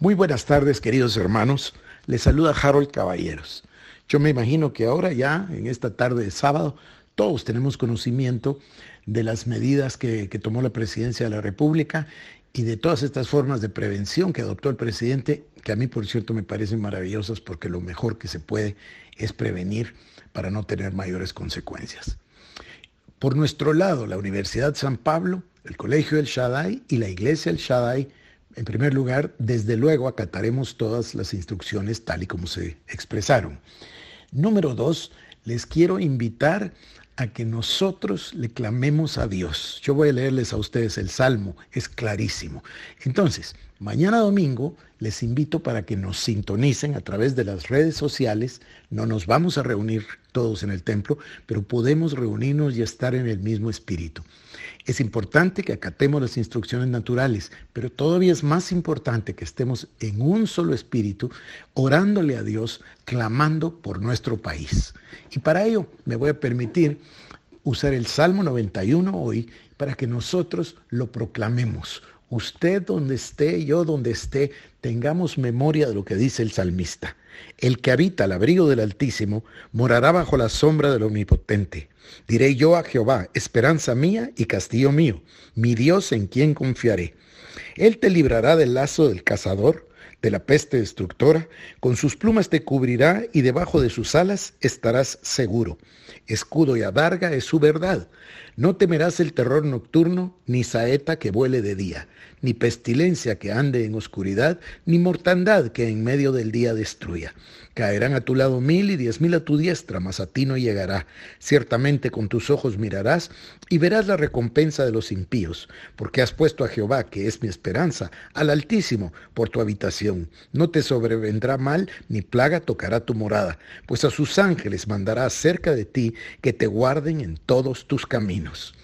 Muy buenas tardes, queridos hermanos. Les saluda Harold Caballeros. Yo me imagino que ahora ya, en esta tarde de sábado, todos tenemos conocimiento de las medidas que, que, tomó la presidencia de la República y de todas estas formas de prevención que adoptó el presidente, que a mí, por cierto, me parecen maravillosas porque lo mejor que se puede es prevenir para no tener mayores consecuencias. Por nuestro lado, la Universidad San Pablo, el Colegio del Shaddai y la Iglesia del Shaddai en primer lugar, desde luego acataremos todas las instrucciones tal y como se expresaron. Número dos, les quiero invitar a que nosotros le clamemos a Dios. Yo voy a leerles a ustedes el Salmo, es clarísimo. Entonces, mañana domingo les invito para que nos sintonicen a través de las redes sociales. No nos vamos a reunir todos en el templo, pero podemos reunirnos y estar en el mismo espíritu. Es importante que acatemos las instrucciones naturales, pero todavía es más importante que estemos en un solo espíritu, orándole a Dios, clamando por nuestro país. Y para ello me voy a permitir usar el Salmo 91 hoy para que nosotros lo proclamemos. Usted donde esté, yo donde esté, tengamos memoria de lo que dice el salmista. El que habita al abrigo del Altísimo morará bajo la sombra del Omnipotente. Diré yo a Jehová, esperanza mía y castillo mío, mi Dios en quien confiaré. Él te librará del lazo del cazador, de la peste destructora, con sus plumas te cubrirá y debajo de sus alas estarás seguro. Escudo y adarga es su verdad. No temerás el terror nocturno, ni saeta que vuele de día, ni pestilencia que ande en oscuridad, ni mortandad que en medio del día destruya. Caerán a tu lado mil y diez mil a tu diestra, mas a ti no llegará. Ciertamente con tus ojos mirarás y verás la recompensa de los impíos, porque has puesto a Jehová, que es mi esperanza, al Altísimo, por tu habitación. No te sobrevendrá mal, ni plaga tocará tu morada, pues a sus ángeles mandará cerca de ti que te guarden en todos tus caminos.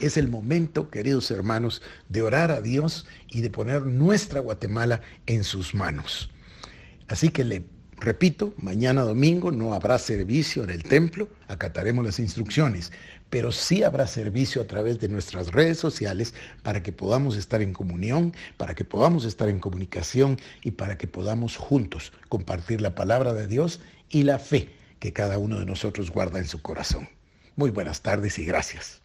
Es el momento, queridos hermanos, de orar a Dios y de poner nuestra Guatemala en sus manos. Así que le Repito, mañana domingo no habrá servicio en el templo, acataremos las instrucciones, pero sí habrá servicio a través de nuestras redes sociales para que podamos estar en comunión, para que podamos estar en comunicación y para que podamos juntos compartir la palabra de Dios y la fe que cada uno de nosotros guarda en su corazón. Muy buenas tardes y gracias.